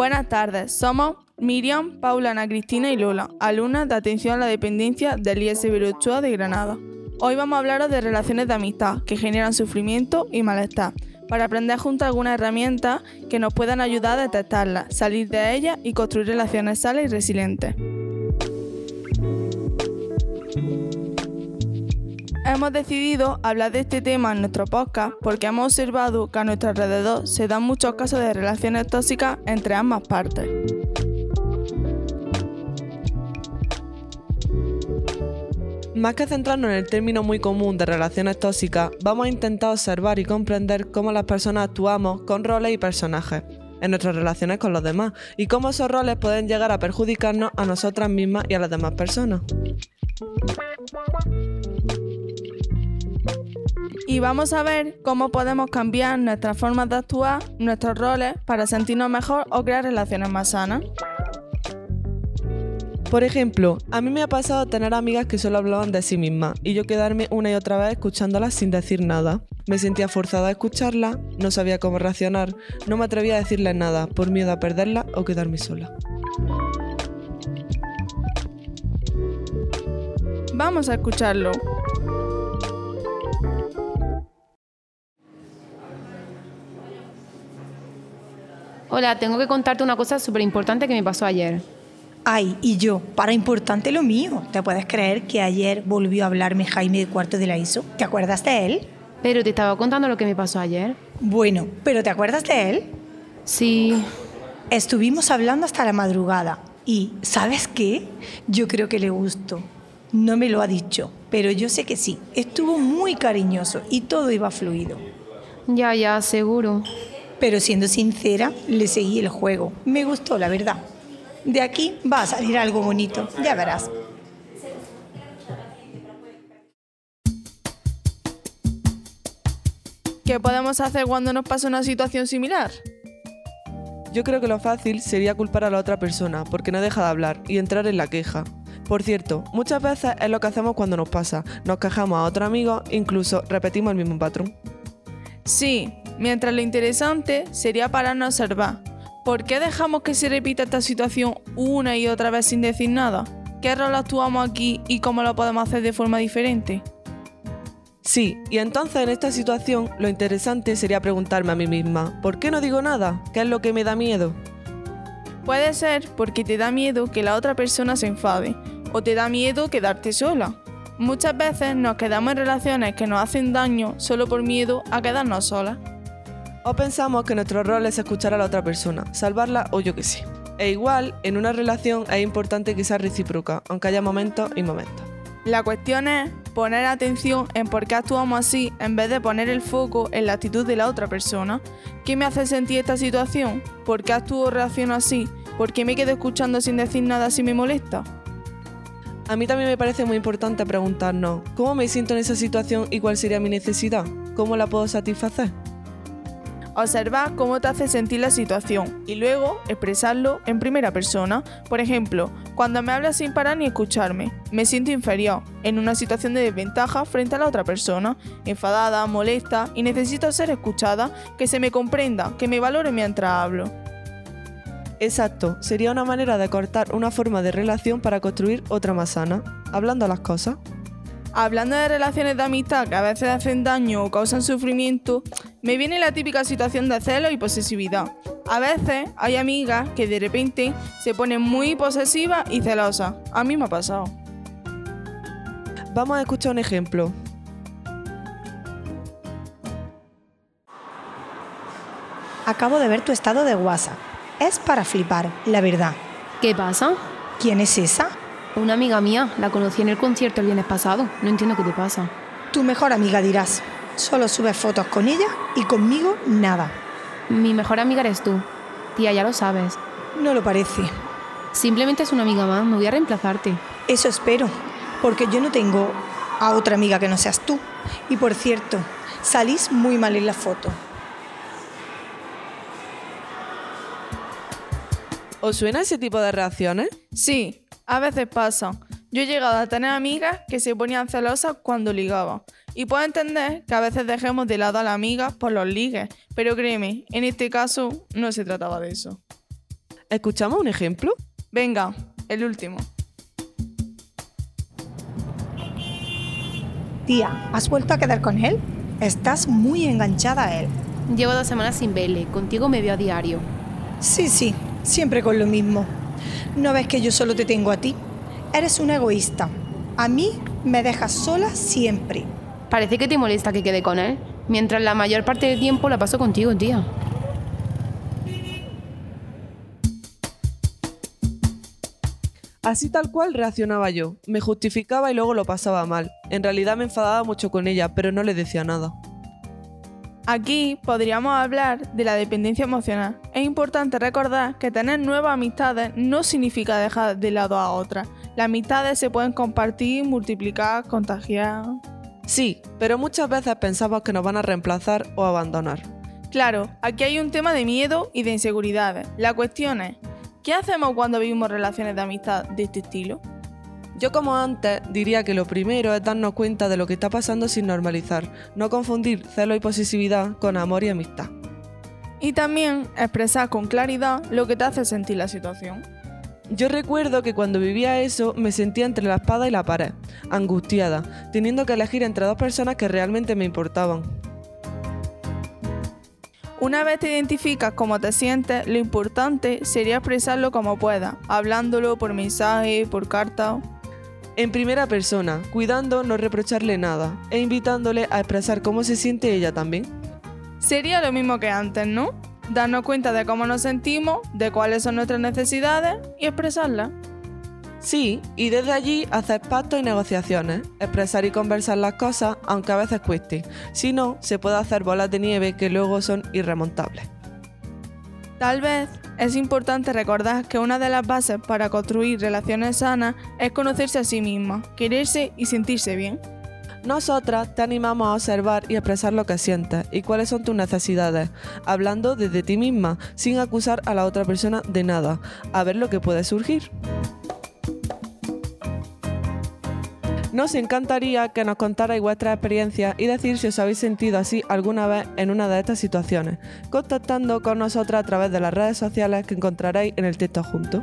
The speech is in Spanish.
Buenas tardes, somos Miriam, Paula, Ana Cristina y Lola, alumnas de atención a la dependencia del IS Virochua de Granada. Hoy vamos a hablaros de relaciones de amistad que generan sufrimiento y malestar, para aprender juntos algunas herramientas que nos puedan ayudar a detectarlas, salir de ellas y construir relaciones sanas y resilientes. Hemos decidido hablar de este tema en nuestro podcast porque hemos observado que a nuestro alrededor se dan muchos casos de relaciones tóxicas entre ambas partes. Más que centrarnos en el término muy común de relaciones tóxicas, vamos a intentar observar y comprender cómo las personas actuamos con roles y personajes en nuestras relaciones con los demás y cómo esos roles pueden llegar a perjudicarnos a nosotras mismas y a las demás personas. Y vamos a ver cómo podemos cambiar nuestras formas de actuar, nuestros roles, para sentirnos mejor o crear relaciones más sanas. Por ejemplo, a mí me ha pasado tener amigas que solo hablaban de sí mismas y yo quedarme una y otra vez escuchándolas sin decir nada. Me sentía forzada a escucharla, no sabía cómo reaccionar, no me atrevía a decirles nada por miedo a perderla o quedarme sola. Vamos a escucharlo. Hola, tengo que contarte una cosa súper importante que me pasó ayer. Ay, y yo, para importante lo mío. ¿Te puedes creer que ayer volvió a hablarme Jaime de Cuarto de la ISO? ¿Te acuerdas de él? Pero te estaba contando lo que me pasó ayer. Bueno, ¿pero te acuerdas de él? Sí. Estuvimos hablando hasta la madrugada y, ¿sabes qué? Yo creo que le gustó. No me lo ha dicho, pero yo sé que sí. Estuvo muy cariñoso y todo iba fluido. Ya, ya, seguro. Pero siendo sincera, le seguí el juego. Me gustó, la verdad. De aquí va a salir algo bonito, ya verás. ¿Qué podemos hacer cuando nos pasa una situación similar? Yo creo que lo fácil sería culpar a la otra persona porque no deja de hablar y entrar en la queja. Por cierto, muchas veces es lo que hacemos cuando nos pasa. Nos quejamos a otro amigo, incluso repetimos el mismo patrón. Sí, mientras lo interesante sería pararnos a observar. ¿Por qué dejamos que se repita esta situación una y otra vez sin decir nada? ¿Qué rol actuamos aquí y cómo lo podemos hacer de forma diferente? Sí, y entonces en esta situación lo interesante sería preguntarme a mí misma, ¿por qué no digo nada? ¿Qué es lo que me da miedo? Puede ser porque te da miedo que la otra persona se enfade o te da miedo quedarte sola. Muchas veces nos quedamos en relaciones que nos hacen daño solo por miedo a quedarnos solas. O pensamos que nuestro rol es escuchar a la otra persona, salvarla o yo que sé. E igual, en una relación es importante que sea recíproca, aunque haya momentos y momentos. La cuestión es poner atención en por qué actuamos así en vez de poner el foco en la actitud de la otra persona. ¿Qué me hace sentir esta situación? ¿Por qué actúo o reacciono así? ¿Por qué me quedo escuchando sin decir nada si me molesta? A mí también me parece muy importante preguntarnos, ¿cómo me siento en esa situación y cuál sería mi necesidad? ¿Cómo la puedo satisfacer? Observar cómo te hace sentir la situación y luego expresarlo en primera persona. Por ejemplo, cuando me hablas sin parar ni escucharme, me siento inferior, en una situación de desventaja frente a la otra persona, enfadada, molesta y necesito ser escuchada, que se me comprenda, que me valore mientras hablo. Exacto, sería una manera de cortar una forma de relación para construir otra más sana, hablando las cosas. Hablando de relaciones de amistad que a veces hacen daño o causan sufrimiento, me viene la típica situación de celo y posesividad. A veces hay amigas que de repente se ponen muy posesivas y celosas. A mí me ha pasado. Vamos a escuchar un ejemplo. Acabo de ver tu estado de WhatsApp. Es para flipar, la verdad. ¿Qué pasa? ¿Quién es esa? Una amiga mía, la conocí en el concierto el viernes pasado. No entiendo qué te pasa. Tu mejor amiga dirás. Solo subes fotos con ella y conmigo nada. Mi mejor amiga eres tú. Tía, ya lo sabes. No lo parece. Simplemente es una amiga más, me voy a reemplazarte. Eso espero, porque yo no tengo a otra amiga que no seas tú. Y por cierto, salís muy mal en la foto. ¿Os suena ese tipo de reacciones? Sí, a veces pasa. Yo he llegado a tener amigas que se ponían celosas cuando ligaba. Y puedo entender que a veces dejemos de lado a la amiga por los ligues, pero créeme, en este caso no se trataba de eso. ¿Escuchamos un ejemplo? Venga, el último. Tía, ¿has vuelto a quedar con él? Estás muy enganchada a él. Llevo dos semanas sin verle. Contigo me veo a diario. Sí, sí, siempre con lo mismo. ¿No ves que yo solo te tengo a ti? Eres un egoísta. A mí me dejas sola siempre. Parece que te molesta que quede con él, mientras la mayor parte del tiempo la paso contigo, tía. Así tal cual reaccionaba yo. Me justificaba y luego lo pasaba mal. En realidad me enfadaba mucho con ella, pero no le decía nada. Aquí podríamos hablar de la dependencia emocional. Es importante recordar que tener nuevas amistades no significa dejar de lado a otras. Las amistades se pueden compartir, multiplicar, contagiar. Sí, pero muchas veces pensamos que nos van a reemplazar o abandonar. Claro, aquí hay un tema de miedo y de inseguridades. La cuestión es, ¿qué hacemos cuando vivimos relaciones de amistad de este estilo? Yo como antes diría que lo primero es darnos cuenta de lo que está pasando sin normalizar, no confundir celo y posesividad con amor y amistad. Y también expresar con claridad lo que te hace sentir la situación. Yo recuerdo que cuando vivía eso me sentía entre la espada y la pared, angustiada, teniendo que elegir entre dos personas que realmente me importaban. Una vez te identificas cómo te sientes, lo importante sería expresarlo como puedas, hablándolo por mensaje, por carta. En primera persona, cuidando no reprocharle nada e invitándole a expresar cómo se siente ella también. Sería lo mismo que antes, ¿no? Darnos cuenta de cómo nos sentimos, de cuáles son nuestras necesidades y expresarlas. Sí, y desde allí hacer pactos y negociaciones, expresar y conversar las cosas, aunque a veces cueste. Si no, se puede hacer bolas de nieve que luego son irremontables. Tal vez es importante recordar que una de las bases para construir relaciones sanas es conocerse a sí misma, quererse y sentirse bien. Nosotras te animamos a observar y expresar lo que sientes y cuáles son tus necesidades, hablando desde ti misma, sin acusar a la otra persona de nada, a ver lo que puede surgir. Nos encantaría que nos contarais vuestras experiencias y decir si os habéis sentido así alguna vez en una de estas situaciones, contactando con nosotras a través de las redes sociales que encontraréis en el texto junto.